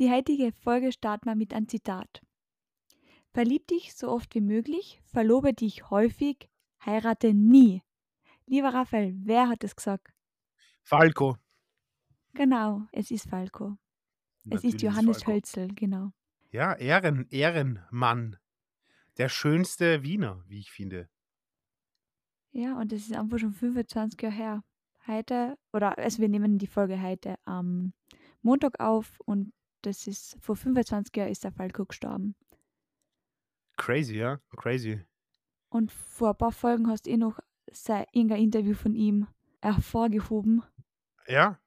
Die heutige Folge starten wir mit einem Zitat. Verlieb dich so oft wie möglich, verlobe dich häufig, heirate nie. Lieber Raphael, wer hat es gesagt? Falco. Genau, es ist Falco. Es ist Natürlich Johannes Falco. Hölzel, genau. Ja, Ehren, Ehrenmann. Der schönste Wiener, wie ich finde. Ja, und das ist einfach schon 25 Jahre her. Heute, oder also wir nehmen die Folge heute am Montag auf und das ist vor 25 Jahren ist der Falco gestorben. Crazy, ja? Crazy. Und vor ein paar Folgen hast du eh noch sein irgendein Interview von ihm hervorgehoben, Ja,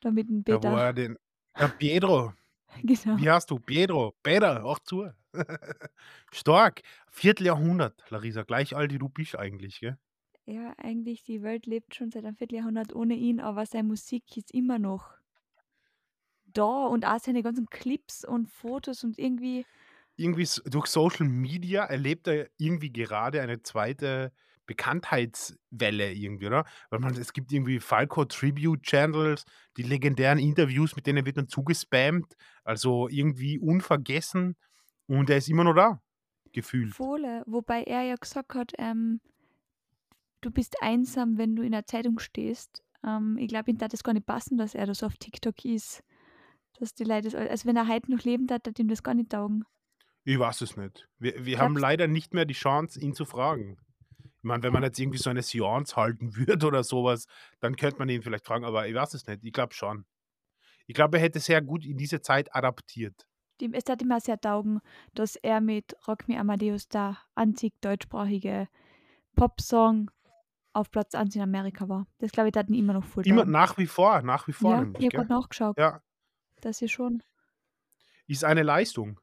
damit ein da Peter. wo er den. Ja, Pedro. genau. Wie hast du? Pedro. Peter, auch zu. Stark. Vierteljahrhundert, Larissa. Gleich alt wie du bist eigentlich, gell? Ja, eigentlich die Welt lebt schon seit einem Vierteljahrhundert ohne ihn, aber seine Musik ist immer noch da und auch seine ganzen Clips und Fotos und irgendwie, Irgendwie durch Social Media erlebt er irgendwie gerade eine zweite Bekanntheitswelle irgendwie, oder? Weil man, es gibt irgendwie Falco Tribute Channels, die legendären Interviews, mit denen wird dann zugespammt. Also irgendwie unvergessen. Und er ist immer noch da. Gefühlt. Fohle, wobei er ja gesagt hat, ähm, du bist einsam, wenn du in der Zeitung stehst. Ähm, ich glaube, ihm darf das gar nicht passen, dass er da so auf TikTok ist. Dass die Leute, also wenn er heute noch leben darf, hat ihm das gar nicht taugen. Ich weiß es nicht. Wir, wir haben leider nicht mehr die Chance, ihn zu fragen. Ich meine, wenn man jetzt irgendwie so eine Seance halten würde oder sowas, dann könnte man ihn vielleicht fragen, aber ich weiß es nicht. Ich glaube schon. Ich glaube, er hätte sehr gut in diese Zeit adaptiert. Dem, es hat auch sehr taugen, dass er mit Rock Me Amadeus der einzig deutschsprachige Popsong auf Platz 1 in Amerika war. Das glaube ich, hat ihn immer noch voll Immer nach wie vor, nach wie vor. Ja, nämlich, ich habe gerade nachgeschaut. ja, Das ist schon. ist eine Leistung.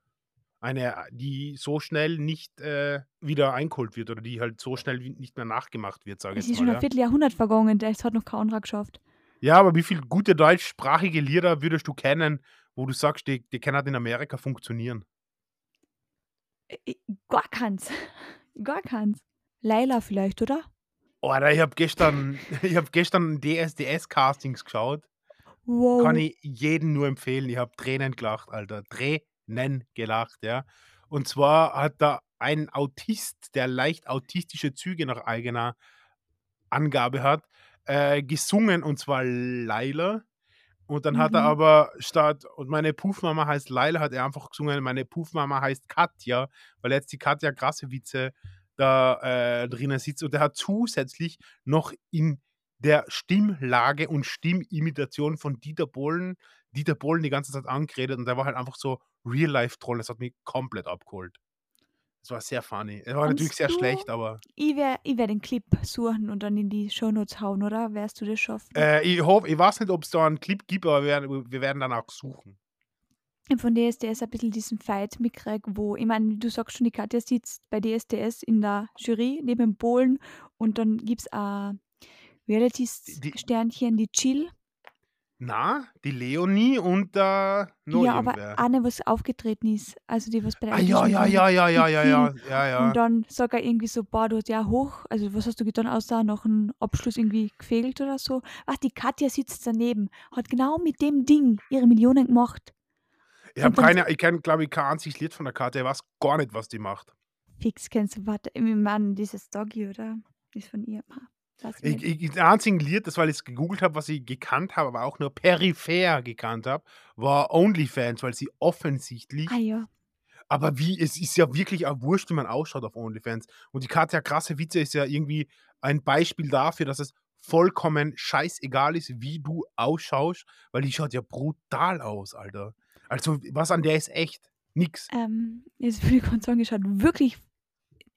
Eine, die so schnell nicht äh, wieder eingeholt wird oder die halt so schnell nicht mehr nachgemacht wird, sage Es ich ist jetzt schon mal. ein Ja. Vierteljahrhundert vergangen, das hat noch kein anderer geschafft. Ja, aber wie viele gute deutschsprachige Lieder würdest du kennen, wo du sagst, die, die können halt in Amerika funktionieren? Äh, Gar keins. Gar keins. Laila vielleicht, oder? Alter, ich habe gestern, ich hab gestern DSDS-Castings geschaut. Wow. Kann ich jedem nur empfehlen. Ich habe Tränen gelacht, Alter. Tränen gelacht, ja. Und zwar hat da ein Autist, der leicht autistische Züge nach eigener Angabe hat, äh, gesungen und zwar Laila. Und dann hat er Mhm. aber statt, und meine Puffmama heißt Laila, hat er einfach gesungen, meine Puffmama heißt Katja, weil jetzt die Katja Krassewitze da äh, drinnen sitzt. Und er hat zusätzlich noch in der Stimmlage und Stimmimitation von Dieter Bohlen, Dieter Bohlen die ganze Zeit angeredet und der war halt einfach so Real-Life-Troll. Das hat mich komplett abgeholt. Das war sehr funny. Er war natürlich Kannst sehr du- schlecht, aber Ich werde ich werd den Clip suchen und dann in die Shownotes hauen, oder? Wärst du das schaffen? äh, ich hoffe, ich weiß nicht, ob es da einen Clip gibt, aber wir werden, wir werden dann auch suchen. Von DSDS ein bisschen diesen Fight mitkrieg, wo, ich meine, du sagst schon, die Katja sitzt bei DSDS in der Jury neben Bohlen und dann gibt es ein Reality-Sternchen, die Chill. Na, die Leonie und äh, noch ja, aber eine, was aufgetreten ist. Also die, was bei der Ah, ja, ja, ja, ja, ja, ja, ja, ja, ja. Und dann sagt er irgendwie so, boah, du hast ja hoch, also was hast du getan, außer noch einen Abschluss irgendwie gefegelt oder so. Ach, die Katja sitzt daneben, hat genau mit dem Ding ihre Millionen gemacht. Ich habe keine, ich kenne, glaube ich, kein einziges Lied von der Karte. Ich weiß gar nicht, was die macht. Fix kennst du, warte, ich meine, dieses Doggy, oder? Ist von ihr. Ich, ich, das einzige Lied, das weil ich es gegoogelt habe, was ich gekannt habe, aber auch nur peripher gekannt habe, war OnlyFans, weil sie offensichtlich, ah ja, aber wie, es ist ja wirklich auch wurscht, wie man ausschaut auf OnlyFans. Und die Katja krasse Witze ist ja irgendwie ein Beispiel dafür, dass es vollkommen scheißegal ist, wie du ausschaust, weil die schaut ja brutal aus, Alter. Also, was an der ist echt? Nix. ähm, jetzt würde ich sagen, es schaut wirklich,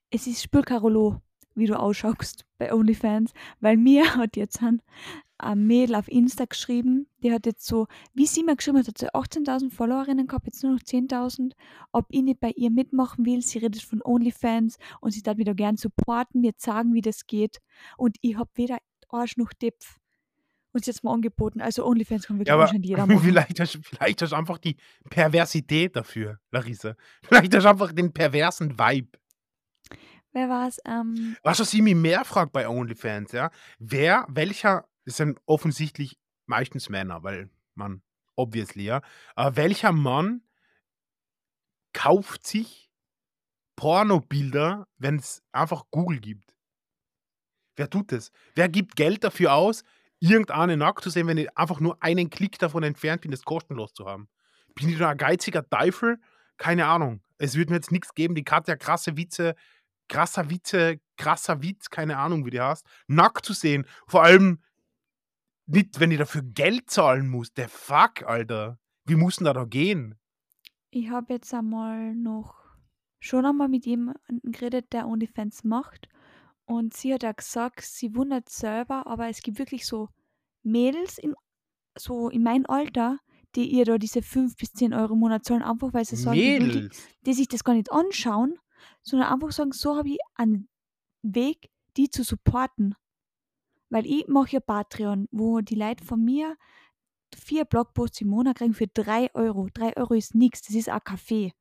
es ist Spülkarolo, wie du ausschaust bei OnlyFans, weil mir hat jetzt ein, ein Mädel auf Insta geschrieben, die hat jetzt so, wie sie mir geschrieben hat, hat sie 18.000 Followerinnen gehabt, jetzt nur noch 10.000, ob ich nicht bei ihr mitmachen will, sie redet von OnlyFans und sie darf mich da gern supporten, mir sagen, wie das geht und ich habe weder Arsch noch Depf. Und sie hat mal angeboten, also OnlyFans kann wirklich Ja, anscheinend jeder machen. vielleicht hast, vielleicht hast du einfach die Perversität dafür, Larissa. Vielleicht hast du einfach den perversen Vibe. Wer war's? Ähm, Was, was ich mich mehr frage bei OnlyFans, ja? Wer, welcher, das sind offensichtlich meistens Männer, weil man, obviously, ja. Aber welcher Mann kauft sich Pornobilder, wenn es einfach Google gibt? Wer tut das? Wer gibt Geld dafür aus, irgendeine nackt zu sehen, wenn ich einfach nur einen Klick davon entfernt bin, das kostenlos zu haben? Bin ich nur ein geiziger Teufel? Keine Ahnung. Es wird mir jetzt nichts geben. Die Katja krasse Witze, krasser Witz, keine Ahnung, wie die heißt, nackt zu sehen. Vor allem nicht, wenn ich dafür Geld zahlen muss. Der Fuck, Alter. Wie muss denn da da gehen? ich habe jetzt einmal noch schon einmal mit jemandem geredet, der OnlyFans macht. Und sie hat ja gesagt, sie wundert selber, aber es gibt wirklich so Mädels in, so in meinem Alter, die ihr da diese 5 bis 10 Euro im Monat zahlen, einfach weil sie sagen, die, die sich das gar nicht anschauen, sondern einfach sagen, so habe ich einen Weg, die zu supporten. Weil ich mache ja Patreon, wo die Leute von mir vier Blogposts im Monat kriegen für 3 Euro. 3 Euro ist nichts, das ist ein Kaffee.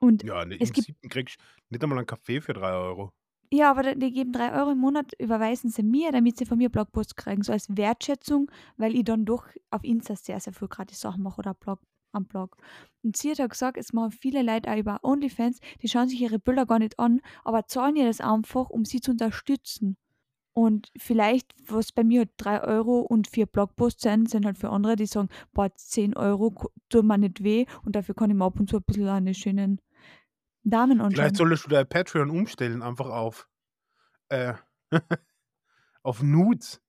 Und Ja, ne, es im gibt, siebten kriegst du nicht einmal einen Kaffee für 3 Euro. ja, aber die geben 3 Euro im Monat, überweisen sie mir, damit sie von mir Blogposts kriegen, so als Wertschätzung, weil ich dann doch auf Insta sehr, sehr viel gratis Sachen mache oder Blog, am Blog. Und sie hat auch gesagt, es machen viele Leute auch über OnlyFans, die schauen sich ihre Bilder gar nicht an, aber zahlen ihr das einfach, um sie zu unterstützen. Und vielleicht, was bei mir halt 3 Euro und vier Blogposts sind, sind halt für andere, die sagen, boah, 10 Euro tut mir nicht weh und dafür kann ich mir ab und zu ein bisschen eine schönen Damen Vielleicht anschauen. solltest du dein Patreon umstellen, einfach auf, äh, auf Nudes.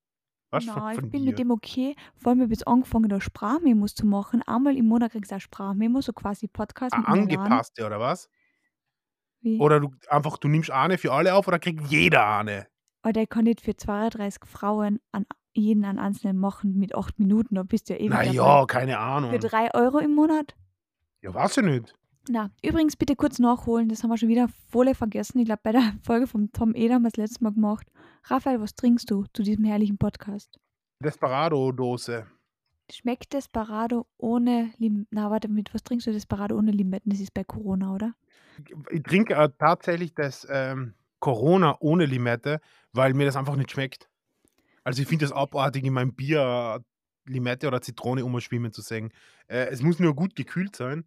Was von, Na, ich von bin dir? mit dem okay. Vor allem habe ich jetzt angefangen, da Sprachmemos zu machen. Einmal im Monat kriegst du auch Sprachmemos, so quasi Podcast Ah, angepasste, oder was? Wie? Oder du einfach, du nimmst eine für alle auf oder kriegt jeder eine? Aber der kann nicht für 32 Frauen an jeden einen einzelnen machen mit 8 Minuten. Da bist du ja ewig dabei. Naja, keine Für Ahnung. 3 Euro im Monat? Ja, weiß ich nicht. Na, übrigens bitte kurz nachholen, das haben wir schon wieder voll vergessen. Ich glaube, bei der Folge vom Tom Eder haben wir das letzte Mal gemacht. Raphael, was trinkst du zu diesem herrlichen Podcast? Desperado-Dose. Schmeckt Desperado ohne Lim... Na, warte, mit was trinkst du Desperado ohne Limetten? Das ist bei Corona, oder? Ich trinke äh, tatsächlich das ähm, Corona ohne Limette, weil mir das einfach nicht schmeckt. Also ich finde das abartig, in meinem Bier Limette oder Zitrone umschwimmen zu sehen. Äh, es muss nur gut gekühlt sein.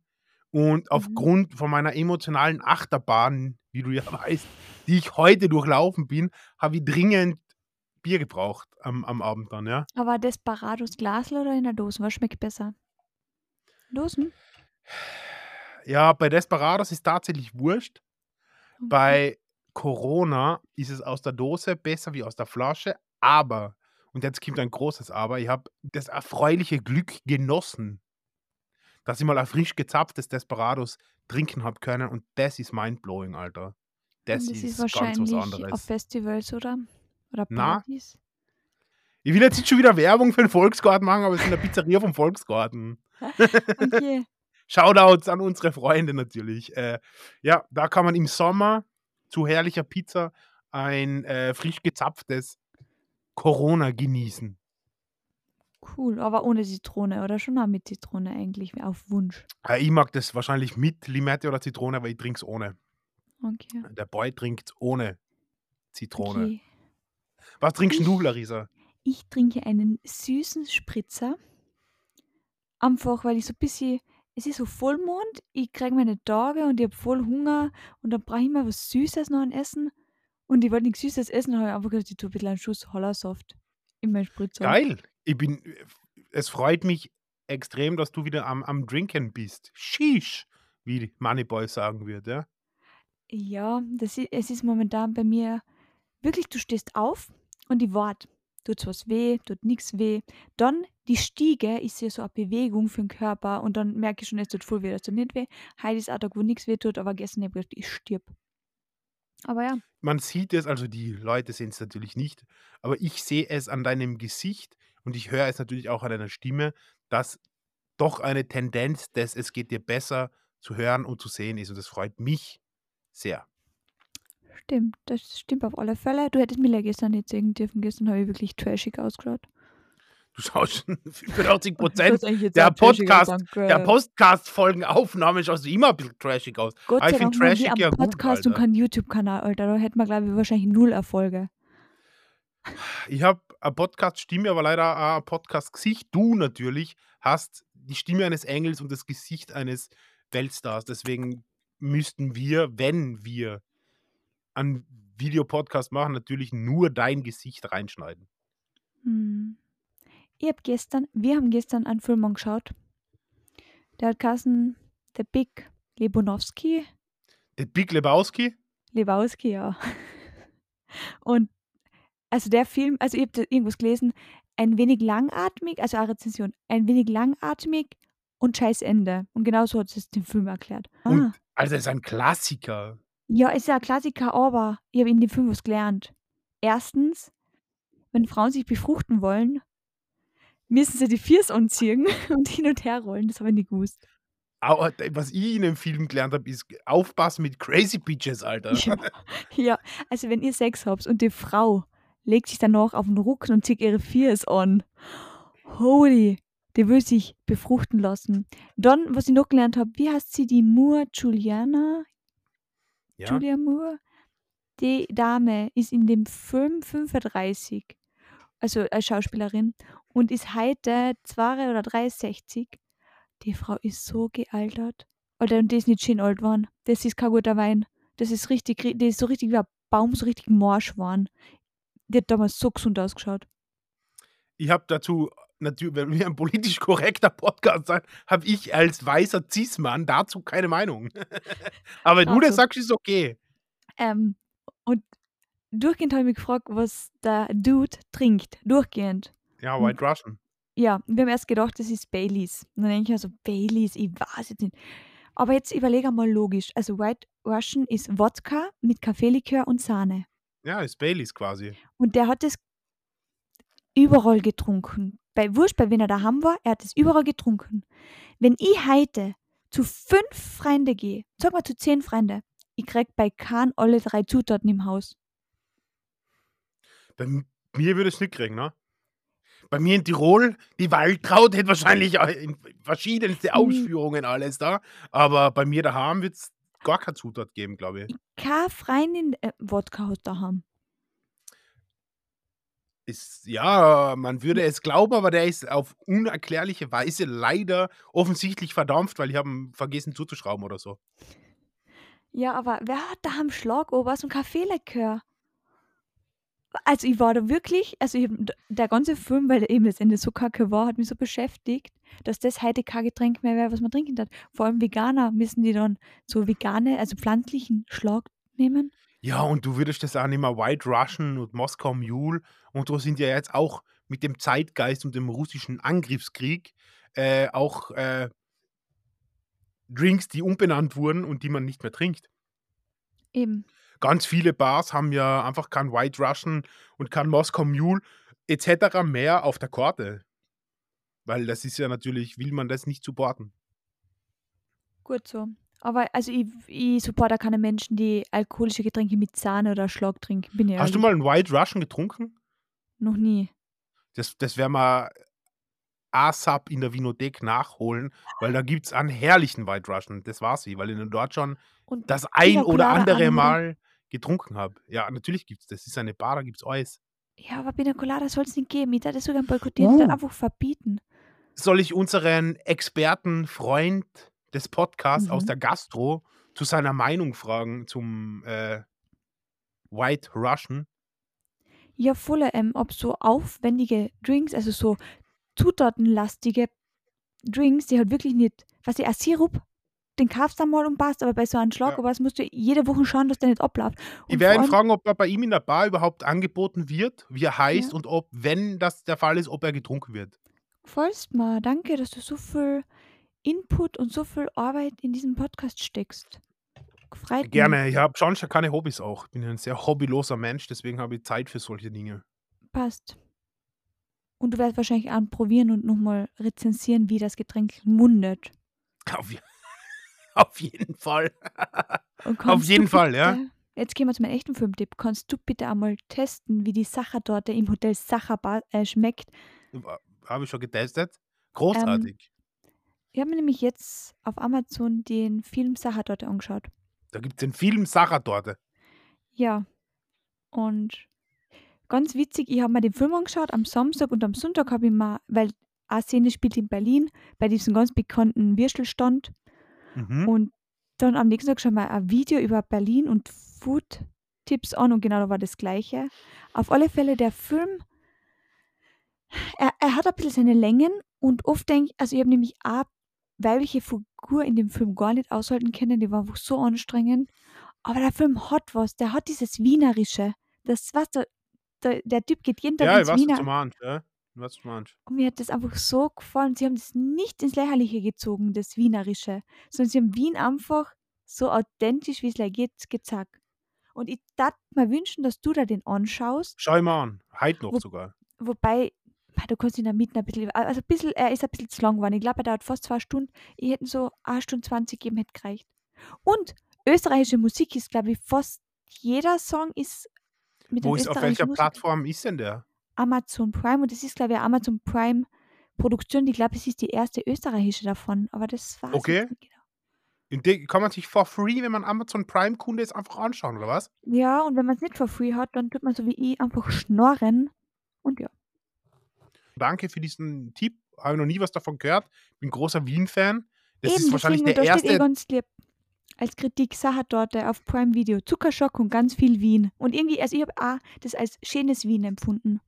Und Mhm. aufgrund von meiner emotionalen Achterbahn, wie du ja weißt, die ich heute durchlaufen bin, habe ich dringend Bier gebraucht am, am Abend dann, ja. Aber Desperados Glasl oder in der Dose? Was schmeckt besser? Dosen? Ja, bei Desperados ist tatsächlich wurscht. Okay. Bei Corona ist es aus der Dose besser wie aus der Flasche, aber, und jetzt kommt ein großes Aber, ich habe das erfreuliche Glück genossen, dass ich mal ein frisch gezapftes Desperados trinken habe können und das ist mindblowing, Alter. Das, das ist, ist ganz was wahrscheinlich auf anderes. Festivals, oder? Oder Na. Partys? Ich will jetzt nicht schon wieder Werbung für den Volksgarten machen, aber es ist in der Pizzeria vom Volksgarten. Okay. Shoutouts an unsere Freunde natürlich. Äh, ja, da kann man im Sommer zu herrlicher Pizza ein äh, frisch gezapftes Corona genießen. Cool, aber ohne Zitrone oder schon auch mit Zitrone eigentlich, auf Wunsch. Äh, ich mag das wahrscheinlich mit Limette oder Zitrone, aber ich trinke es ohne. Okay. Der Boy trinkt ohne Zitrone. okay. Was trinkst denn du, Ich- Larissa? Ich trinke einen süßen Spritzer. Einfach, weil ich so ein bisschen, es ist so Vollmond, ich kriege meine Tage und ich habe voll Hunger und dann brauche ich mal was Süßes noch an Essen. Und ich wollte nichts Süßes essen, habe ich einfach gesagt, ich tue ein bisschen einen Schuss Hollersoft in meinen Spritzer. Geil. Ich bin, es freut mich extrem, dass du wieder am, am Drinken bist. Sheesh, wie Moneyboy sagen würde. Ja? Ja, das ist, es ist momentan bei mir wirklich, du stehst auf und die wart. Tut was weh, tut nichts weh. Dann die Stiege ist ja so eine Bewegung für den Körper und dann merke ich schon, es tut voll weh, das tut nicht weh. Heute ist ein Tag, wo nichts weh tut, aber gestern habe ich gedacht, ich stirb. Aber ja, Man sieht es, also die Leute sehen es natürlich nicht, aber ich sehe es an deinem Gesicht und ich höre es natürlich auch an deiner Stimme, dass doch eine Tendenz des Es geht dir besser zu hören und zu sehen ist. Und das freut mich sehr. stimmt. Das stimmt auf alle Fälle. Du hättest ja gestern nicht sehen dürfen. Gestern habe ich wirklich trashig ausgeschaut. Du schaust schon 85 Ich Prozent der Podcast, sagen, der. Podcast-Folgenaufnahme schaust du immer ein bisschen trashig aus. Gott sei Dank trashig ja gut, Podcast und Alter. keinen YouTube-Kanal, Alter. Da hätten wir, glaube ich, wahrscheinlich null Erfolge. Ich habe eine Podcast-Stimme, aber leider auch ein Podcast-Gesicht. Du natürlich hast die Stimme eines Engels und das Gesicht eines Weltstars. Deswegen müssten wir, wenn wir einen Videopodcast machen, natürlich nur dein Gesicht reinschneiden. Hm. Ich hab gestern, wir haben gestern einen Film angeschaut. Der hat geheißen The Big Lebonowski. Der Big Lebowski? Lebowski, ja. Und also der Film, also ich habe irgendwas gelesen, ein wenig langatmig, also eine Rezension, ein wenig langatmig und scheiß Ende. Und genau so hat es den Film erklärt. Ah. Und also es ist ein Klassiker. Ja, ist ja ein Klassiker, aber ich habe in dem Film was gelernt. Erstens, wenn Frauen sich befruchten wollen, müssen sie die Viers anziehen und hin und her rollen. Das habe ich nicht gewusst. Aber was ich in dem Film gelernt habe, ist aufpassen mit Crazy Bitches, Alter. Ja, ja, also wenn ihr Sex habt und die Frau legt sich danach auf den Rücken und zieht ihre Viers an. Holy, die will sich befruchten lassen. Dann, was ich noch gelernt habe, wie heißt sie, die Moore Juliana? Ja? Julia Moore? Die Dame ist in dem Film 35, also als Schauspielerin, und ist heute 2 oder 63. Die Frau ist so gealtert. Alter, und die ist nicht schön alt geworden. Das ist kein guter Wein. Das ist richtig, ri- die ist so richtig wie ein Baum, so richtig morsch geworden. Die hat damals so gesund ausgeschaut. Ich habe dazu, natürlich, wenn wir ein politisch korrekter Podcast sein, habe ich als weißer Cis-Mann dazu keine Meinung. Aber wenn du das Also. sagst, ist okay. Ähm, und durchgehend habe ich mich gefragt, was der Dude trinkt. Durchgehend. Ja. White Russian. Ja, wir haben erst gedacht, das ist Baileys. Und dann denke ich mir so, Baileys, ich weiß jetzt nicht. Aber jetzt überlege mal logisch. Also White Russian ist Wodka mit Kaffeelikör und Sahne. Ja, ist Baileys quasi. Und der hat es überall getrunken. Bei Wurscht, bei wenn er daheim war, er hat es überall getrunken. Wenn ich heute zu fünf Freunde gehe, sag mal zu zehn Freunde, ich krieg bei Kahn alle drei Zutaten im Haus. Bei mir würde es nicht kriegen, ne? Bei mir in Tirol, die Waldtraut hätte wahrscheinlich verschiedenste Hm. Ausführungen alles da. Aber bei mir daheim wird es gar keine Zutat geben, glaube ich. Keine Freundin äh, Wodka hat daheim. Ist, ja, man würde es glauben, aber der ist auf unerklärliche Weise leider offensichtlich verdampft, weil ich habe ihn vergessen zuzuschrauben oder so. Ja, aber wer hat daheim Schlagobers und Kaffeelikör? Also ich war da wirklich, also ich, der ganze Film, weil eben das Ende so kacke war, hat mich so beschäftigt, dass das heute kein Getränk mehr wäre, was man trinken darf. Vor allem Veganer müssen die dann so vegane, also pflanzlichen Schlag nehmen. Ja, und du würdest das auch nicht mehr White Russian und Moskau Mule und da sind ja jetzt auch mit dem Zeitgeist und dem russischen Angriffskrieg äh, auch äh, Drinks, die umbenannt wurden und die man nicht mehr trinkt. Eben. Ganz viele Bars haben ja einfach kein White Russian und kein Moskau Mule etc. mehr auf der Karte. Weil das ist ja natürlich, will man das nicht supporten. Gut so. Aber also ich, ich supporte keine Menschen, die alkoholische Getränke mit Sahne oder Schlag trinken. Hast du ehrlich. mal einen White Russian getrunken? Noch nie. Das, das werden wir ASAP in der Vinothek nachholen, weil da gibt es einen herrlichen White Russian. Das war sie, weil ich dort schon Und das ein oder Colada andere anbieten? Mal getrunken habe. Ja, natürlich gibt es das. Das ist eine Bar, da gibt es alles. Ja, aber Pina Colada soll es nicht geben. Ich darf das sogar boykottieren, uh. Uh. dann einfach verbieten. Soll ich unseren Experten, Freund des Podcasts aus Mhm. der Gastro zu seiner Meinung fragen zum äh, White Russian? Ja, voll, ähm, ob so aufwendige Drinks, also so zutatenlastige Drinks, die halt wirklich nicht, was ich, ein Sirup, den kaufst du einmal und passt, aber bei so einem Schlag, Ja. aber es musst du jede Woche schauen, dass der nicht abläuft. Ich Und werde vor ihn fragen, ob er bei ihm in der Bar überhaupt angeboten wird, wie er heißt Ja. und ob, wenn das der Fall ist, ob er getrunken wird. Gefällst mir, danke, dass du so viel Input und so viel Arbeit in diesen Podcast steckst. Gefreut mich. Gerne. Ich habe schon schon keine Hobbys auch. Ich bin ein sehr hobbyloser Mensch, deswegen habe ich Zeit für solche Dinge. Passt. Und du wirst wahrscheinlich auch probieren und nochmal rezensieren, wie das Getränk mundet. Auf, auf jeden Fall. Auf jeden Fall, ja. bitte- Jetzt gehen wir zu meinem echten Filmtipp. Kannst du bitte einmal testen, wie die Sachertorte im Hotel Sacherbar äh, schmeckt? habe ich schon getestet. Ähm, Großartig. ich habe mir nämlich jetzt auf Amazon den Film Sachertorte angeschaut. Da gibt es den Film Sachertorte. Ja. Und ganz witzig, ich habe mir den Film angeschaut am Samstag und am Sonntag habe ich mal, weil eine Szene spielt in Berlin, bei diesem ganz bekannten Würstelstand. Mhm. Und dann am nächsten Tag schon mal ein Video über Berlin und Food-Tipps an und genau da war das Gleiche. Auf alle Fälle der Film, er, er hat ein bisschen seine Längen und oft denke ich, also ich habe nämlich auch weibliche Figur in dem Film gar nicht aushalten können, die war einfach so anstrengend. Aber der Film hat was, der hat dieses Wienerische. Das, was der, der, der Typ geht jeden Tag Ja, ins Wiener meinst. Ja. Was du meinst. und mir hat das einfach so gefallen. Sie haben das nicht ins Lächerliche gezogen, das Wienerische, sondern sie haben Wien einfach so authentisch, wie es geht, gezeigt. Und ich darf mir wünschen, dass du da den anschaust, Schau mal an. Heute noch Wo- sogar. wobei, du kannst ihn da mitten ein bisschen, also ein bisschen, er ist ein bisschen zu lang geworden. Ich glaube, er dauert fast zwei Stunden. Ich hätte so eine Stunde 20 gegeben, hätte gereicht. Und österreichische Musik ist, glaube ich, fast jeder Song ist mit Wo ist, auf welcher. Plattform ist denn der? Amazon Prime und das ist, glaube ich, Amazon Prime Produktion. Ich glaube, es ist die erste österreichische davon, aber das war Okay. genau. Kann man sich for free, wenn man Amazon Prime-Kunde ist, einfach anschauen, oder was? Ja, und wenn man es nicht for free hat, dann tut man so wie ich einfach schnorren. Und ja, Danke für diesen Tipp. Habe noch nie was davon gehört. Bin großer Wien-Fan. Das eben, ist wahrscheinlich deswegen, der erste. Als Kritik Sachertorte auf Prime Video. Zuckerschock und ganz viel Wien. Und irgendwie, also ich habe auch das als schönes Wien empfunden.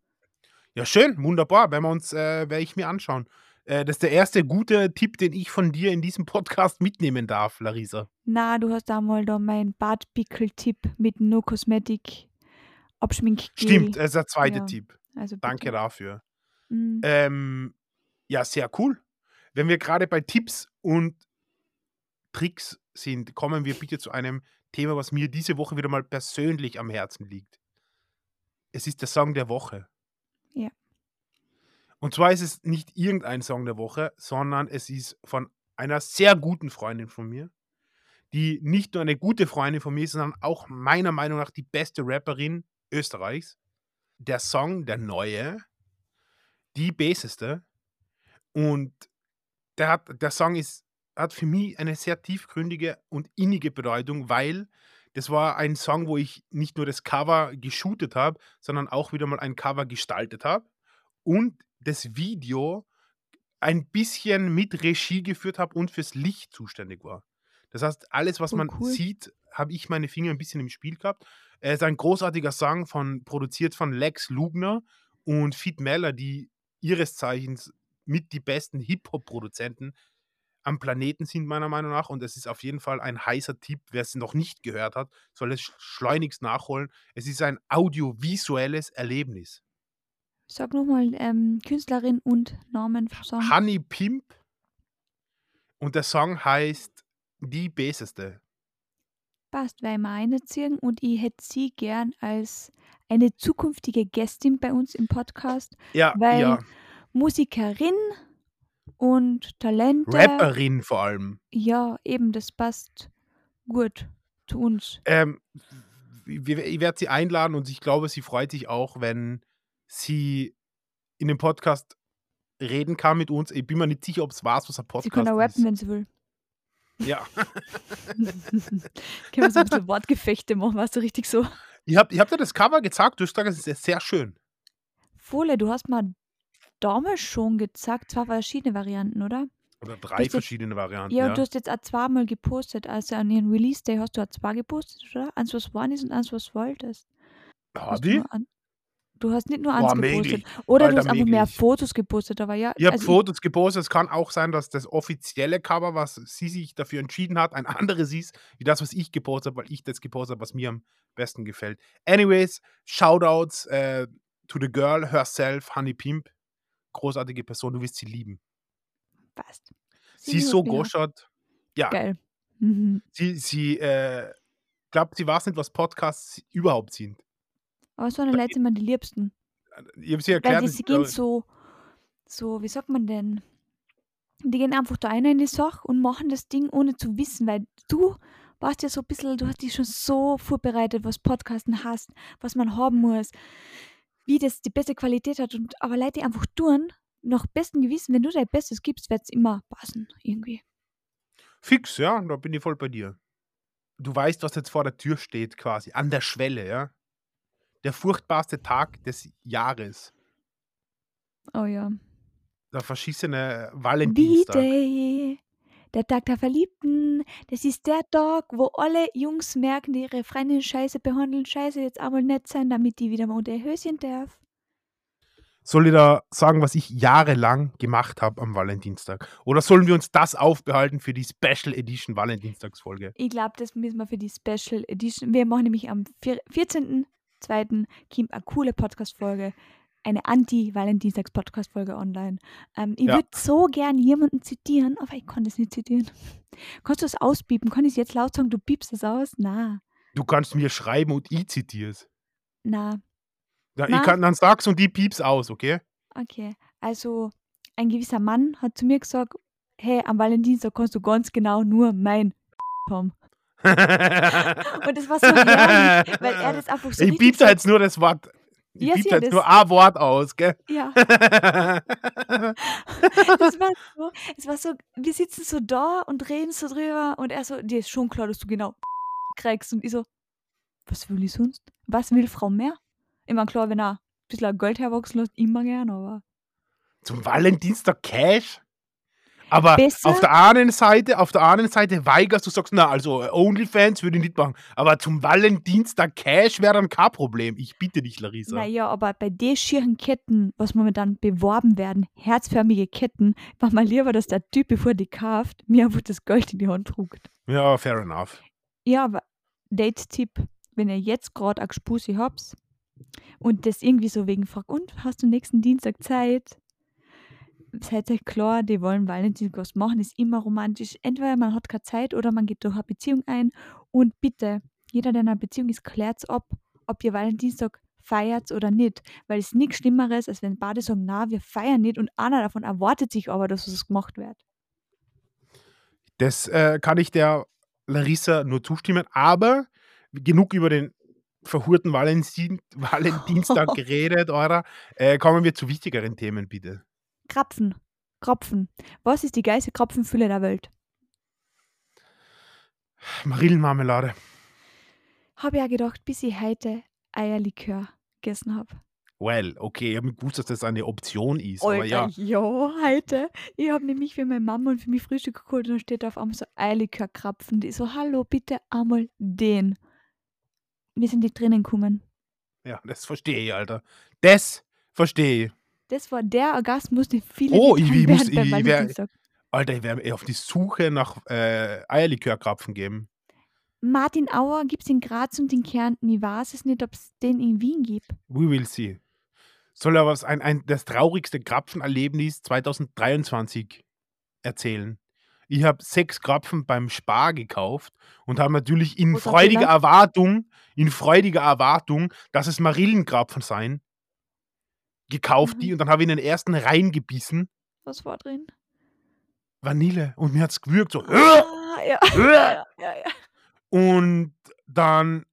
Ja, schön, wunderbar. Wenn wir uns, äh, werde ich mir anschauen. Äh, das ist der erste gute Tipp, den ich von dir in diesem Podcast mitnehmen darf, Larisa. Na, du hast einmal da mein Bartpickel-Tipp mit No Cosmetic Abschminkgel. Stimmt, das ist der zweite Ja, Tipp. Also. Danke dafür. Mm. Ähm, ja, sehr cool. Wenn wir gerade bei Tipps und Tricks sind, kommen wir bitte zu einem Thema, was mir diese Woche wieder mal persönlich am Herzen liegt. Es ist der Song der Woche. Ja. Und zwar ist es nicht irgendein Song der Woche, sondern es ist von einer sehr guten Freundin von mir, die nicht nur eine gute Freundin von mir ist, sondern auch meiner Meinung nach die beste Rapperin Österreichs. Der Song, der neue, die Basseste. Und der, hat, der Song ist, hat für mich eine sehr tiefgründige und innige Bedeutung, weil das war ein Song, wo ich nicht nur das Cover geshootet habe, sondern auch wieder mal ein Cover gestaltet habe und das Video ein bisschen mit Regie geführt habe und fürs Licht zuständig war. Das heißt, alles, was Oh, man cool. sieht, habe ich meine Finger ein bisschen im Spiel gehabt. Er ist ein großartiger Song, von, produziert von Lex Lugner und Fit Meller, die ihres Zeichens mit die besten Hip-Hop-Produzenten am Planeten sind, meiner Meinung nach. Und es ist auf jeden Fall ein heißer Tipp. Wer es noch nicht gehört hat, soll es sch- schleunigst nachholen. Es ist ein audiovisuelles Erlebnis. Sag nochmal ähm, Künstlerin und Namen vom Song. Honey Pimp und der Song heißt Die Beseste. Passt, weil wir einziehen und ich hätte sie gern als eine zukünftige Gästin bei uns im Podcast. Ja, Weil ja. Musikerin und Talente. Rapperin vor allem. Ja, eben, das passt gut zu uns. Ähm, ich werde sie einladen und ich glaube, sie freut sich auch, wenn sie in dem Podcast reden kann mit uns. Ich bin mir nicht sicher, ob es weiß, was ein Sie Podcast kann auch rappen, ist. wenn sie will. Ja. Können wir so ein bisschen Wortgefechte machen, weißt du, richtig so. Ich habe ich hab dir das Cover gezeigt, du hast gesagt, es ist sehr schön. Fohle, du hast mal damals schon gezeigt, zwei verschiedene Varianten, oder? Oder drei jetzt- verschiedene Varianten. Ja, Ja, und du hast jetzt auch zweimal gepostet. Also an ihren Release Day hast du auch zwei gepostet, oder? Eins, was war ist und eins, was wolltest. Hab ich? du hast nicht nur Boah, eins gepostet. möglich. Oder Alter, du hast einfach mehr möglich. Fotos gepostet, aber ja. Ich habe also Fotos gepostet. Es kann auch sein, dass das offizielle Cover, was sie sich dafür entschieden hat, ein anderes ist, wie das, was ich gepostet habe, weil ich das gepostet habe, was mir am besten gefällt. Anyways, Shoutouts äh, to the girl herself, Honey Pimp. Großartige Person, du wirst sie lieben. passt. Sie ist Sing so goschert. Ja, Geil. Mhm. sie, sie äh, glaubt, sie weiß nicht, was Podcasts überhaupt sind. Aber so eine Leute sind mir die liebsten. Ich habe sie Weil erklärt. die, dass- sie gehen so, so, wie sagt man denn? Die gehen einfach da rein in die Sache und machen das Ding ohne zu wissen, weil du warst ja so ein bisschen, du hast dich schon so vorbereitet, was Podcasten hast, was man haben muss, wie das die beste Qualität hat. Und, aber Leute, die einfach tun, nach bestem Gewissen, wenn du dein Bestes gibst, wird es immer passen, irgendwie. Fix, ja, da bin ich voll bei dir. Du weißt, was jetzt vor der Tür steht, quasi, an der Schwelle, ja. Der furchtbarste Tag des Jahres. Oh ja. Der verschissene Valentinstag. D-Day, der Tag der Verliebten. Das ist der Tag, wo alle Jungs merken, die ihre Freundin scheiße behandeln, scheiße jetzt einmal nett sein, damit die wieder mal unter ihr Höschen darf. Soll ich da sagen, was ich jahrelang gemacht habe am Valentinstag? Oder sollen wir uns das aufbehalten für die Special Edition Valentinstagsfolge? Ich glaube, das müssen wir für die Special Edition. Wir machen nämlich am vier- 14.02. kommt eine coole Podcast-Folge. Eine Anti-Valentinstags-Podcast-Folge online. Ähm, ich Ja. würde so gern jemanden zitieren, aber ich kann das nicht zitieren. Kannst du es auspiepen? Kann ich es jetzt laut sagen, du piepst es aus? Na, Du kannst mir schreiben und ich zitiere es. na. Ja, ich Na. kann, dann sag's und die pieps aus, okay? Okay, also ein gewisser Mann hat zu mir gesagt, hey, am Valentinstag kannst du ganz genau nur mein haben. Und das war so herrlich, weil er das einfach so ich piep da jetzt nur das Wort. Da jetzt das. nur ein Wort aus, gell? Ja, das war so, es war so, wir sitzen so da und reden so drüber und er so, dir ist schon klar, dass du genau kriegst. Und ich so, was will ich sonst? Was will Frau mehr? Meine, klar, wenn er ein bisschen Geld herwachsen lässt, immer gern, aber Zum Valentinstag Cash? Aber Besser? auf der einen Seite, auf der anderen Seite weigerst du, sagst, na, also äh, Onlyfans würde ich nicht machen. Aber zum Valentinstag Cash wäre dann kein Problem. Ich bitte dich, Larissa. Naja, aber bei den schieren Ketten, was momentan beworben werden, herzförmige Ketten, war mal lieber, dass der Typ, bevor die kauft, mir einfach das Geld in die Hand druckt. Ja, fair enough. Ja, aber Date-Tipp, wenn ihr jetzt gerade eine Gspusi habt und das irgendwie so wegen fragt, und hast du nächsten Dienstag Zeit? Seid euch klar, die wollen Valentinstag was machen, ist immer romantisch. Entweder man hat keine Zeit oder man geht durch eine Beziehung ein. Und bitte, jeder, der in einer Beziehung ist, klärt ab, ob ihr Valentinstag feiert oder nicht. Weil es nichts Schlimmeres, als wenn beide sagen, na, wir feiern nicht und einer davon erwartet sich aber, dass es gemacht wird. Das äh, kann ich der Larissa nur zustimmen. Aber genug über den verhurten Valentin Valentinstag geredet, oder? Äh, kommen wir zu wichtigeren Themen, bitte. Krapfen. Krapfen. Was ist die geilste Krapfenfülle der Welt? Marillenmarmelade. Habe ja gedacht, bis ich heute Eierlikör gegessen habe. Well, okay, ich habe gewusst, dass das eine Option ist. aber ja, ja, heute. Ich habe nämlich für meine Mama und für mich Frühstück geholt und da steht auf einmal so Eierlikör-Krapfen. Die so, hallo, bitte einmal den. Wir sind nicht drinnen gekommen. ja, das verstehe ich, Alter. Das verstehe ich. Das war der Orgasmus, den viele Oh, ich- ich muss- beim ich wär-. Alter, ich werde auf die Suche nach äh, Eierlikörkrapfen geben. Martin Auer gibt es in Graz und in Kärnten. Ich weiß es nicht, ob es den in Wien gibt. We will see. Soll er was, ein, ein, das traurigste Krapfenerlebnis 2023 erzählen? Ich habe sechs Krapfen beim Spar gekauft und habe natürlich in freudiger? Erwartung, in freudiger Erwartung, dass es Marillenkrapfen seien, gekauft Mhm. die und dann habe ich in den ersten reingebissen. Was war drin? Vanille und mir hat es gewürgt so. Ah, ja. ja, ja, ja. Und dann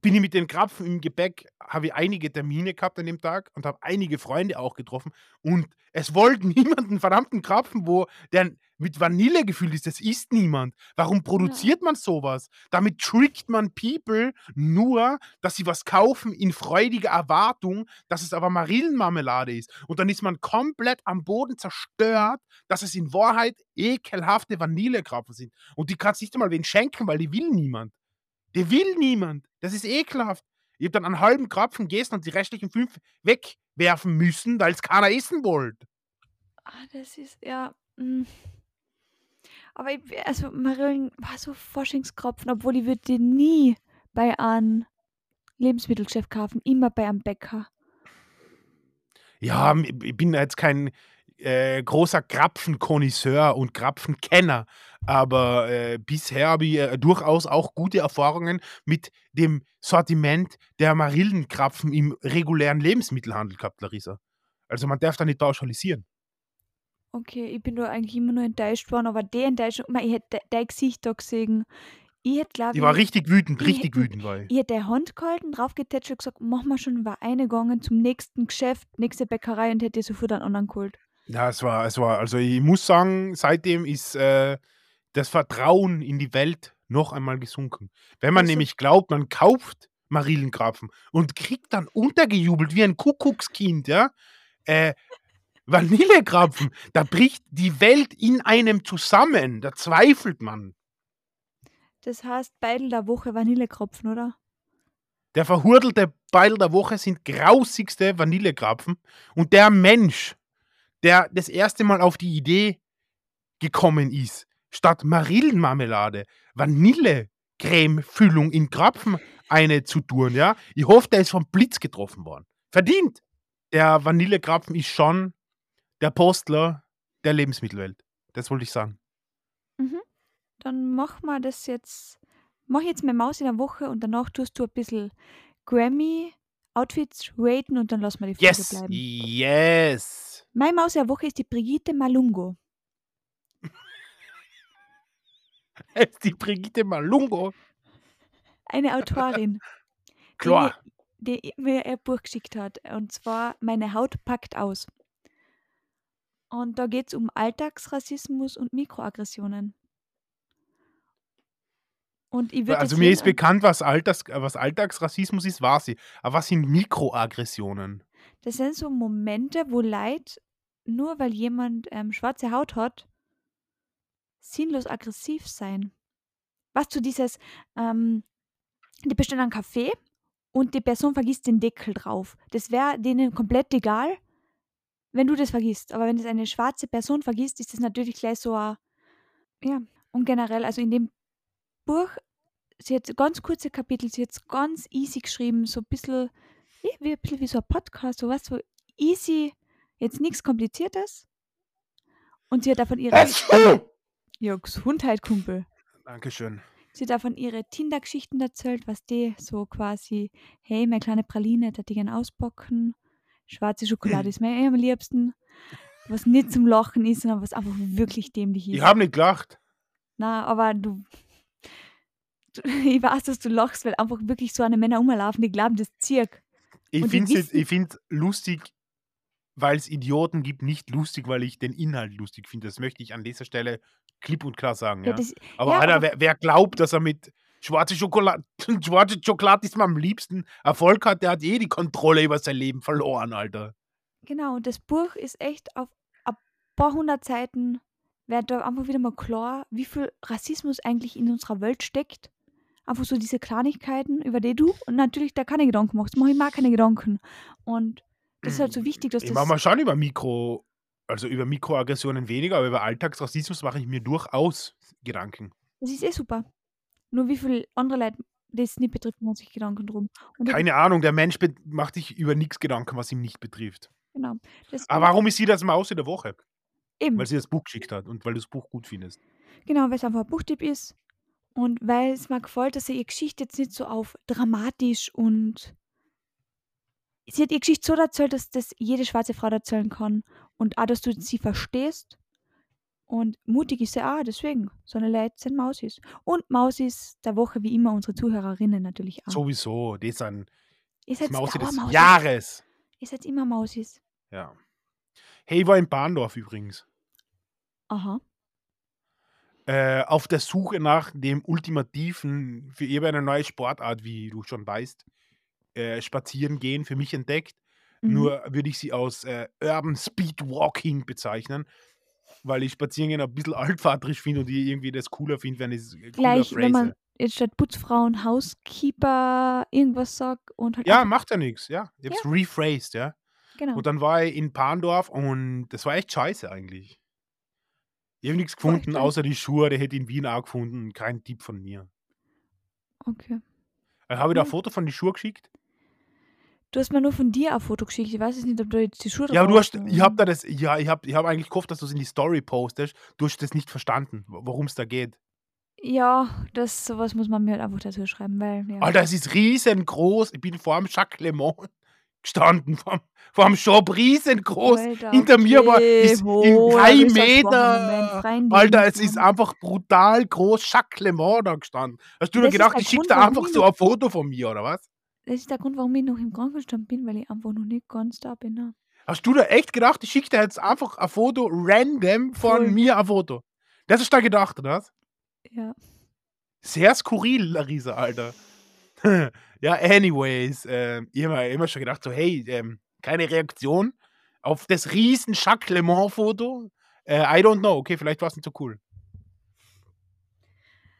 bin ich mit den Krapfen im Gepäck, habe ich einige Termine gehabt an dem Tag und habe einige Freunde auch getroffen. Und es wollte niemand einen verdammten Krapfen, wo der mit Vanille gefüllt ist. Das isst niemand. Warum produziert man sowas? Damit trickt man People nur, dass sie was kaufen in freudiger Erwartung, dass es aber Marillenmarmelade ist. Und dann ist man komplett am Boden zerstört, dass es in Wahrheit ekelhafte Vanillekrapfen sind. Und die kannst nicht einmal wen schenken, weil die will niemand. Die will niemand. Das ist ekelhaft. Ich habe dann einen halben Krapfen gegessen und die restlichen fünf wegwerfen müssen, weil es keiner essen wollte. Ah, das ist, ja. mm. Aber ich, also Marillen war so Forschungskropfen, obwohl ich würde nie bei einem Lebensmittelgeschäft kaufen, immer bei einem Bäcker. Ja, ich bin jetzt kein äh, großer Krapfenkonnoisseur und Krapfenkenner, aber äh, bisher habe ich äh, durchaus auch gute Erfahrungen mit dem Sortiment der Marillenkrapfen im regulären Lebensmittelhandel gehabt, Larissa. Also man darf da nicht pauschalisieren. Okay, ich bin da eigentlich immer nur enttäuscht worden, aber die Enttäuschung, man, ich hätte dein Gesicht da gesehen. Ich hätte, glaube Ich war richtig wütend, ich richtig hätte- wütend war ich. Ich hätte die Hand gehalten, draufgetätscht und gesagt, mach mal schon, war eine gegangen zum nächsten Geschäft, nächste Bäckerei und hätte sofort einen anderen geholt. Ja, es war, es war, also ich muss sagen, seitdem ist äh, das Vertrauen in die Welt noch einmal gesunken. Wenn man Also nämlich glaubt, man kauft Marillenkrapfen und kriegt dann untergejubelt wie ein Kuckuckskind, ja, äh, Vanillekrapfen, da bricht die Welt in einem zusammen. Da zweifelt man. das heißt Beidel der Woche Vanillekropfen, oder? Der verhurdelte Beidel der Woche sind grausigste Vanillekrapfen. Und der Mensch, der das erste Mal auf die Idee gekommen ist, statt Marillenmarmelade Vanillecreme-Füllung in Krapfen eine zu tun, ja, ich hoffe, der ist vom Blitz getroffen worden. Verdient! Der Vanillekrapfen ist schon der Postler der Lebensmittelwelt. Das wollte ich sagen. Mhm. Dann mach mal das jetzt. Mach jetzt meine Maus in der Woche und danach tust du ein bisschen Grammy-Outfits raten und dann lassen wir die Folge Yes! bleiben. Yes! Meine Maus der Woche ist die Brigitte Malungo. Ist die Brigitte Malungo. Eine Autorin, Klar. die, die mir ein Buch geschickt hat. Und zwar Meine Haut packt aus. Und da geht es um Alltagsrassismus und Mikroaggressionen. Und ich Also mir ist bekannt, was, Alltags, was Alltagsrassismus ist, war sie. Aber was sind Mikroaggressionen? Das sind so Momente, wo Leid, nur weil jemand ähm, schwarze Haut hat, sinnlos aggressiv sein. Was du dieses, ähm, die bestellen einen Kaffee und die Person vergisst den Deckel drauf. Das wäre denen komplett egal, wenn du das vergisst. Aber wenn es eine schwarze Person vergisst, ist das natürlich gleich so ein, ja, und generell, also in dem Buch, sie hat ganz kurze Kapitel, sie hat es ganz easy geschrieben, so ein bisschen, wie, wie, ein bisschen wie so ein Podcast, so was, so easy, jetzt nichts Kompliziertes. Und sie hat davon ihre, ja, Gesundheit, Kumpel. Dankeschön. Sie hat davon ihre Tinder-Geschichten erzählt, was die so quasi, hey, meine kleine Praline, da die gern ausbocken. Schwarze Schokolade ist mir eh am liebsten. Was nicht zum Lachen ist, sondern was einfach wirklich dämlich ist. Ich habe nicht gelacht. Na, aber du, du. Ich weiß, dass du lachst, weil einfach wirklich so eine Männer rumlaufen, die glauben, das zirk. Ich finde es find lustig, weil es Idioten gibt, nicht lustig, weil ich den Inhalt lustig finde. Das möchte ich an dieser Stelle klipp und klar sagen. Ja, Ja? das, aber ja, Alter, aber- wer, wer glaubt, dass er mit schwarze Schokolade, schwarze Schokolade ist mir am liebsten Erfolg hat, der hat eh die Kontrolle über sein Leben verloren, Alter. genau, das Buch ist echt auf ein paar hundert Seiten, wird da einfach wieder mal klar, wie viel Rassismus eigentlich in unserer Welt steckt. Einfach so diese Kleinigkeiten, über die du und natürlich da keine Gedanken machst. Mach ich mal keine Gedanken. Und das ist halt so wichtig, dass Ich das. mache mal schon über Mikro, also über Mikroaggressionen weniger, aber über Alltagsrassismus mache ich mir durchaus Gedanken. Das ist eh super. Nur wie viele andere Leute das nicht betrifft, machen sich Gedanken drum. Und Keine Ahnung, der Mensch macht sich über nichts Gedanken, was ihm nicht betrifft. genau. Das Aber warum ist sie das Maus in der Woche? eben. Weil sie das Buch geschickt hat und weil du das Buch gut findest. Genau, weil es einfach ein Buchtipp ist und weil es mir gefällt, dass sie ihre Geschichte jetzt nicht so auf dramatisch und sie hat ihre Geschichte so erzählt, dass das jede schwarze Frau erzählen kann und auch, dass du sie verstehst und mutig ist sie auch, deswegen, so eine Leute sind Mausis. Und Mausis der Woche, wie immer, unsere Zuhörerinnen natürlich auch. Sowieso, das ist ein Ihr das Mausi des Dauermausis. Jahres. Ihr seid immer Mausis. Ja. Hey, ich war in Bahndorf übrigens. Aha. Äh, auf der Suche nach dem ultimativen, für eben eine neue Sportart, wie du schon weißt, äh, spazieren gehen, für mich entdeckt. Mhm. Nur würde ich sie aus äh, Urban Speedwalking bezeichnen, weil ich Spazierengehen ein bisschen altvaterisch finde und ich irgendwie das cooler finde, wenn ich es cooler Gleich, wenn man jetzt statt Putzfrauen Housekeeper irgendwas sagt und halt Ja, macht ja nichts, ja. Ich habe es rephrased, ja. genau. Und dann war ich in Pandorf und das war echt scheiße eigentlich. Ich habe nichts gefunden, außer die Schuhe, die hätte ich in Wien auch gefunden. Kein Tipp von mir. Okay. Äh, habe ich da ein Ja. Foto von die Schuhe geschickt? Du hast mir nur von dir ein Foto geschickt. Ich weiß jetzt nicht, ob du jetzt die Schuhe Ja, aber du hast, ich habe da das, ja, ich habe ich hab eigentlich gehofft, dass du es in die Story postest. Du hast das nicht verstanden, worum es da geht. Ja, das sowas muss man mir halt einfach dazu schreiben, weil ja. Alter, es ist riesengroß. Ich bin vor dem Jacques Le Mans gestanden, vor, vor dem Shop riesengroß. Alter, Hinter mir war ist in drei Meter. Moment, Alter, es ist einfach brutal groß Jacques Le Mans da gestanden. Hast du Das ist gedacht, ich schicke da einfach so ein Foto von mir, oder was? Das ist der Grund, warum ich noch im Krankenstand bin, weil ich einfach noch nicht ganz da bin. Ne? Hast du da echt gedacht, ich schicke dir jetzt einfach ein Foto random von Voll. mir ein Foto? Das hast du da gedacht, oder? Ja. Sehr skurril, Larissa, Alter. ja, anyways, ähm, ich habe immer schon gedacht, so, hey, ähm, keine Reaktion auf das riesen Jacques Le Mans-Foto. Äh, I don't know. Okay, vielleicht war es nicht so cool.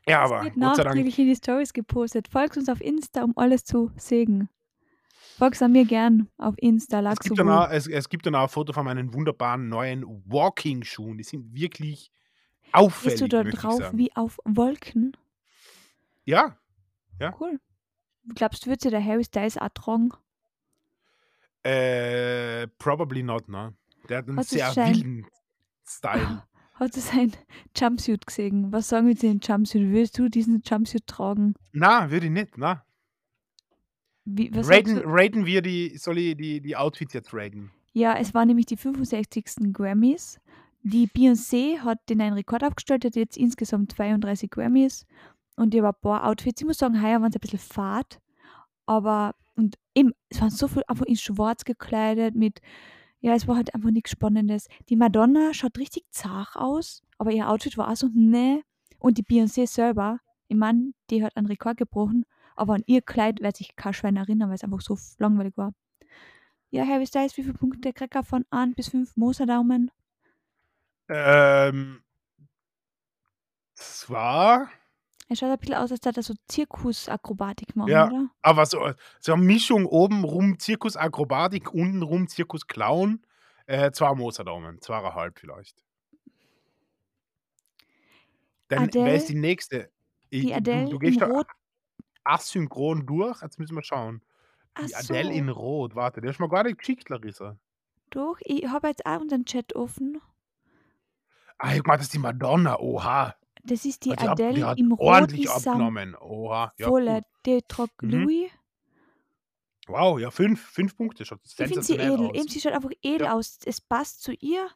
Ja, aber wird nachträglich in die Stories gepostet. Folgt uns auf Insta, um alles zu sehen. Folgt an mir gern auf Insta, Es gibt, dann auch, es, es gibt dann auch ein Foto von meinen wunderbaren neuen Walking-Schuhen. Die sind wirklich du auffällig, da möchte ich drauf wie auf Wolken? Ja, Ja. Cool. Glaubst du, wird sich der Harry Styles auch tragen? äh, probably not, ne? Der hat einen Was ist sehr wilden Style. Hat er sein Jumpsuit gesehen? Was sagen wir zu dem Jumpsuit? Würdest du diesen Jumpsuit tragen? Na, würde ich nicht, na. Wie, Raten, raten wir die, soll ich die, die Outfits jetzt raten? Ja, es waren nämlich die 65. Grammys. Die Beyoncé hat den einen Rekord aufgestellt, hat jetzt insgesamt 32 Grammys. Und die haben ein paar Outfits. Ich muss sagen, heuer waren sie ein bisschen fad. Aber, und eben, es waren so viel einfach in schwarz gekleidet mit, ja, es war halt einfach nichts Spannendes. Die Madonna schaut richtig zart aus, aber ihr Outfit war auch so, ne. Und die Beyoncé selber, ich meine, die hat einen Rekord gebrochen, aber an ihr Kleid wird sich kein Schwein erinnern, weil es einfach so langweilig war. Ja, Harry Styles, wie viele Punkte kriegt er von 1 bis 5 Moserdaumen? Ähm, zwar, Er schaut ein bisschen aus, als würde er so Zirkusakrobatik machen, Ja. oder? aber so, so eine Mischung oben rum Zirkusakrobatik, unten rum Zirkusclown. Äh, zwei Mozartdaumen, zweieinhalb vielleicht. Dann, wer ist Adele? die nächste? Ich, Die du, Adele du in gehst da Rot. asynchron durch, jetzt müssen wir schauen. Ach Die Adele so, in Rot, warte, der ist mir gar nicht geschickt, Larissa. doch. Ich habe jetzt auch unseren Chat offen. Ah, guck mal, das ist die Madonna, oha. Das ist die die, ab, die Adele hat im roten ordentlich Samt. abgenommen, oha. Ja, Voller. Der tragt Mhm. Louis. Wow, ja, fünf, fünf Punkte, schaut Ich finde sie edel. aus. Eben, sie schaut einfach edel Ja. aus. Es passt zu ihr.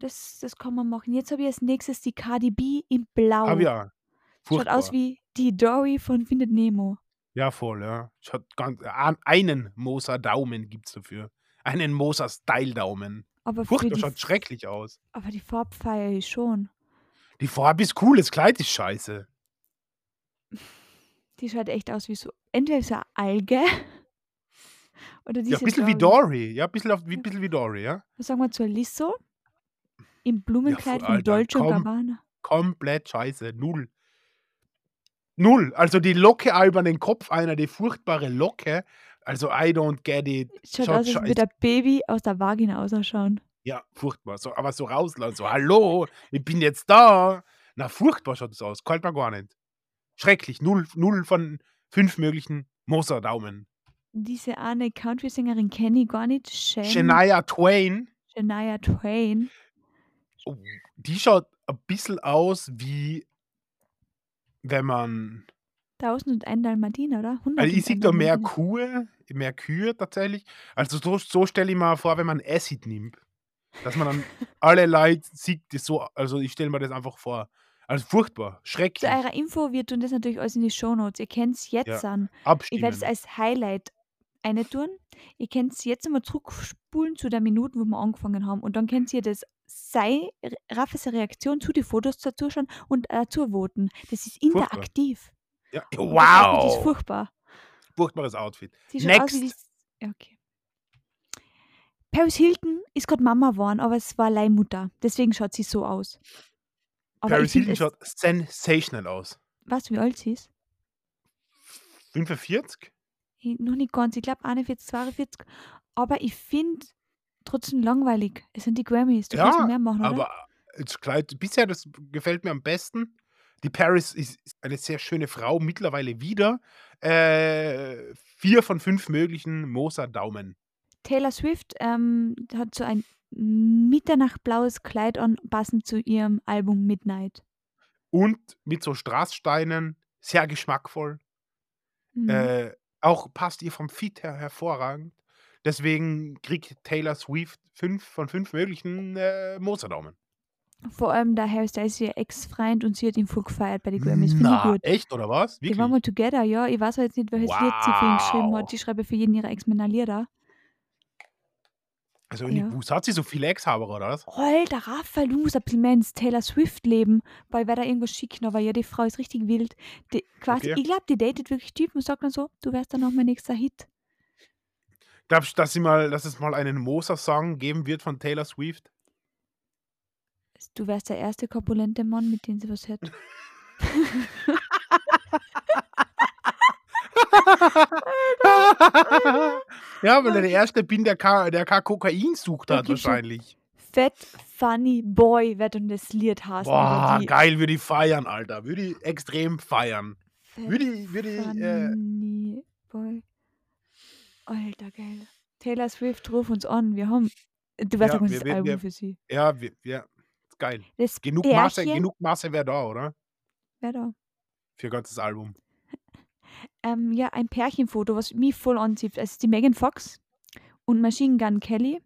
Das, das kann man machen. Jetzt habe ich als nächstes die Cardi B Aber Blau. ja, Schaut aus furchtbar. wie die Dory von Findet Nemo. Ja, voll, ja. Schaut ganz, an- einen Moser-Daumen gibt's dafür. Einen Moser-Style-Daumen. Aber für Furchtbar, die, schaut schrecklich aus. aber die Farbe feiere ich schon. Die Farbe ist cool, das Kleid ist scheiße. Die schaut echt aus wie so, entweder so eine Alge oder Ja, diese ein bisschen wie Dory. Dory. Ja, ein bisschen, auf, wie, Ja. bisschen wie Dory, ja. Was sagen wir zur Lisso? Im Ja, Blumenkleid fu- von Alter, Dolce kom Gabbana. komplett scheiße. Null. Null. Also die Locke über den Kopf einer, die furchtbare Locke. Also I don't get it. Schaut Schaut aus, als würde ein Baby aus der Vagina ausschauen. Ja, furchtbar. So, aber so rauslassen. So, hallo, ich bin jetzt da. Na, furchtbar schaut es aus. Kalt mir gar nicht. Schrecklich. Null, null von fünf möglichen Moser-Daumen. Diese eine Country-Sängerin kenne ich gar nicht. Shan Shania Twain, Shania Twain. oh, die schaut ein bisschen aus wie, wenn man. 1001 Dalmatiner, oder? Also ich 101 sehe da mehr. Kühe, mehr Kühe tatsächlich. Also so, so stelle ich mir vor, wenn man Acid nimmt. Dass man dann alle Leute sieht, das so, also ich stelle mir das einfach vor. Also furchtbar, Zu schrecklich. eurer Info, wir tun das natürlich alles in die Shownotes. Ihr könnt es jetzt Ja, an. Ich werde es abstimmen. als Highlight eine tun. Ihr könnt es jetzt einmal zurückspulen zu der Minute, wo wir angefangen haben. Und dann könnt ihr das sei Raffes Reaktion zu den Fotos dazu schauen und dazu voten. Das ist interaktiv. Ja, Und das ist wow. furchtbar. Furchtbares Outfit. Aus Next. die. Ja, okay. Paris Hilton ist gerade Mama geworden, aber es war Leihmutter. Deswegen schaut sie so aus. Aber Paris Hilton schaut sensational aus. Weißt du, wie alt sie ist? 45? Ich, noch nicht ganz. Ich glaube 41, 42. Aber ich finde trotzdem langweilig. Es sind die Grammys. Du kannst Ja, mehr machen, aber das Kleid, bisher, das gefällt mir am besten. Die Paris ist ist eine sehr schöne Frau, mittlerweile wieder. Äh, vier von fünf möglichen Moser-Daumen. Taylor Swift ähm, hat so ein mitternachtblaues Kleid an, passend zu ihrem Album Midnight. Und mit so Straßsteinen, sehr geschmackvoll. Mhm. Äh, auch passt ihr vom Fit her hervorragend. Deswegen kriegt Taylor Swift fünf von fünf möglichen äh, Mozartdaumen. Vor allem der Harry Styles ihr Ex-Freund und sie hat ihn voll gefeiert bei den Grammys. Finde ich gut. echt oder was? Die waren mal together, ja. Ich weiß jetzt nicht, welches Lied sie für ihn geschrieben Wow. hat. Die schreibe für jeden ihrer Ex-Männer Lieder. Also, ich Ja. gewusst hat sie so viele Ex-Haber oder was? Alter, Raphael, du musst ein bisschen mehr ins Taylor Swift-Leben, weil ich werde da irgendwas schicken, aber ja, die Frau ist richtig wild. Die quasi Okay. ich glaube, die datet wirklich Typen und sagt dann so: „Du wärst dann auch mein nächster Hit.“ Glaubst du, dass sie mal dass es mal einen Moser-Song geben wird von Taylor Swift? Du wärst der erste korpulente Mann, mit dem sie was hätte. Ja, weil er der Erste bin, der ka der kein Kokain sucht hat wahrscheinlich. Fat Funny Boy wird dann das Lied heißen Boah, geil, würde ich feiern, Alter. Würde ich extrem feiern. Würde ich würde ich, äh Funny Boy. Alter, geil. Taylor Swift, ruf uns an. Wir haben du weißt Ja, was wir das wir Album wir für sie. ja, wir ja, geil. Das Genug Masse genug Masse wäre da, oder? Wer da? Für ein ganzes Album. Ähm, ja, ein Pärchenfoto, was mich voll anzieht. Es ist die Megan Fox und Machine Gun Kelly.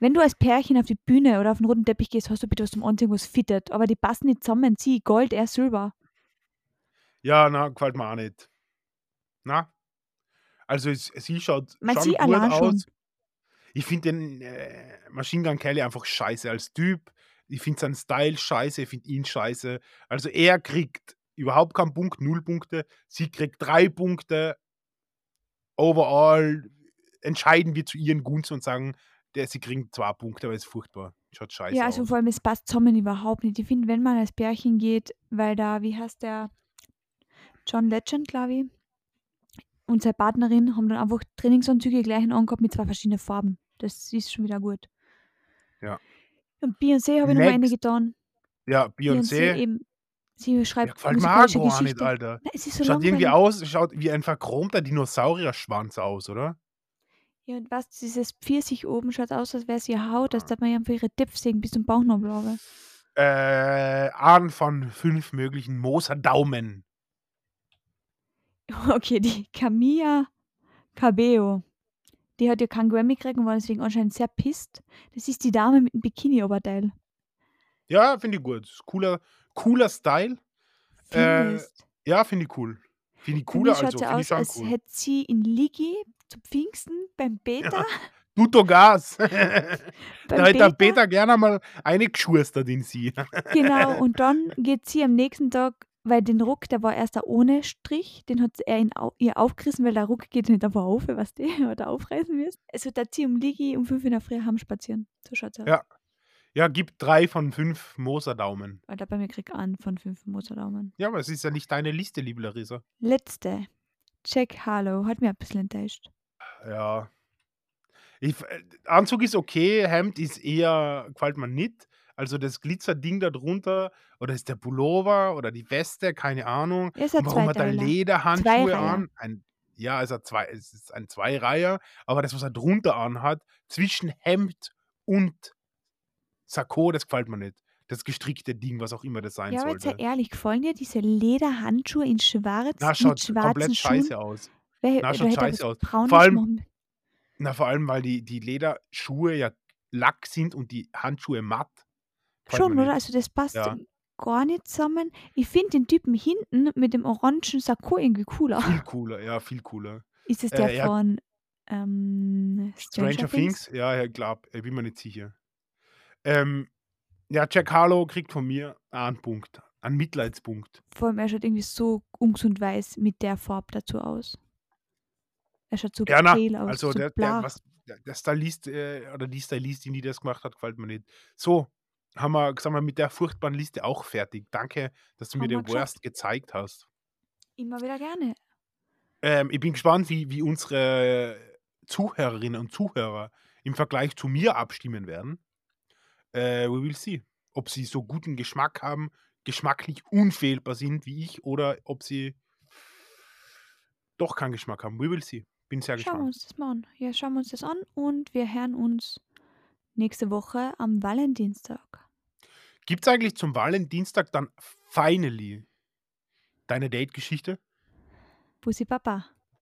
Wenn du als Pärchen auf die Bühne oder auf den roten Teppich gehst, hast du bitte was zum Anziehen, was fittet. Aber die passen nicht zusammen. Sie, Gold, er Silber. Ja, na, gefällt mir auch nicht. Na? Also, es sie schaut Man schon sie gut allein schon. aus. Ich finde den, äh, Machine Gun Kelly einfach scheiße als Typ. Ich finde seinen Style scheiße, ich finde ihn scheiße. Also, er kriegt überhaupt keinen Punkt, 0 Punkte. Sie kriegt 3 Punkte. Overall entscheiden wir zu ihren Gunsten und sagen, der sie kriegen 2 Punkte, aber ist furchtbar. Schaut scheiße Ja, also aus. vor allem, es passt zusammen überhaupt nicht. Ich finde, wenn man als Pärchen geht, weil da, wie heißt der? John Legend, glaube ich, und seine Partnerin haben dann einfach Trainingsanzüge gleichen angehabt mit zwei verschiedenen Farben. Das ist schon wieder gut. Ja. Und Beyoncé habe ich noch eine getan. Ja, Beyoncé Sie Ja, schreibt gefällt mir auch musikalische gar nicht. Alter. Nein, es ist so Schaut irgendwie langweilig. aus schaut wie ein verchromter Dinosaurierschwanz aus, oder? Ja, und was, dieses Pfirsich oben schaut aus, als wäre es ihr Haut, als dass man ja einfach ihre Tippsägen bis zum Bauchnabel habe. Äh, einen von 5 möglichen Moser Daumen. Okay, die Camilla Cabello. Die hat ja keinen Grammy gekriegt und war deswegen anscheinend sehr pisst. Das ist die Dame mit dem Bikini-Oberteil. Ja, finde ich gut. Ist cooler cooler Style. Äh, ja, finde ich cool. Finde ich cooler schaut also, finde ich als cool. hätte sie in Ligi zu Pfingsten beim Beta, Ja, Tutto Gas. da hätte der Beta, Peter gerne mal eine geschustert in sie. genau, und dann geht sie am nächsten Tag, weil den Ruck, der war erst da ohne Strich, den hat er in, ihr aufgerissen, weil der Ruck geht nicht einfach auf, was die oder aufreißen wirst. Also da sie um Ligi um 5 in der Früh heim spazieren. So schaut's aus. Ja. Ja, gibt 3 von 5 Moser Daumen. Alter, bei mir krieg an von 5 Mozartdaumen. Ja, aber es ist ja nicht deine Liste, liebe Larissa. Letzte. Jack Harlow hat mir ein bisschen enttäuscht. Ja. Ich, äh, Anzug ist okay, Hemd ist eher, gefällt mir nicht. Also das Glitzerding da drunter, oder ist der Pullover oder die Weste, keine Ahnung. Er ist Und warum hat er. Lederhandschuhe an? Ein, ja, es, hat zwei, es ist ein Zweireiher, aber das, was er drunter anhat, zwischen Hemd und Sakko, das gefällt mir nicht. Das gestrickte Ding, was auch immer das sein Ja, aber jetzt sei sollte. ehrlich, gefallen dir diese Lederhandschuhe in schwarz Na, mit schaut komplett Schuhen? scheiße aus. Wer, Na, schaut scheiße aus. Vor allem, na, vor allem, weil die, die Lederschuhe ja Lack sind und die Handschuhe matt. Schon, oder? Also das passt Ja. gar nicht zusammen. Ich finde den Typen hinten mit dem orangen Sakko irgendwie cooler. Viel cooler, ja, viel cooler. Ist es der Äh, ja, von ähm, Stranger, Stranger Things? Things? Ja, ja, glaub, ich bin mir nicht sicher. Ähm, ja, Jack Harlow kriegt von mir einen Punkt, einen Mitleidspunkt. Vor allem, er schaut irgendwie so ungesund weiß mit der Farbe dazu aus. Er schaut so Ja, na, aus, also so der, der, was, der, der Stylist äh, oder die Stylistin, die das gemacht hat, gefällt mir nicht. So, haben wir, sagen wir, mit der furchtbaren Liste auch fertig. Danke, dass du mir Haben wir den geschafft. Worst gezeigt hast. Immer wieder gerne. Ähm, ich bin gespannt, wie, wie unsere Zuhörerinnen und Zuhörer im Vergleich zu mir abstimmen werden. Äh, we will see. Ob sie so guten Geschmack haben, geschmacklich unfehlbar sind wie ich oder ob sie doch keinen Geschmack haben. We will see. Bin sehr Schauen wir gespannt. uns das mal an. Ja, schauen wir uns das an und wir hören uns nächste Woche am Valentinstag. Gibt es eigentlich zum Valentinstag dann finally deine Date-Geschichte? Bussi Papa.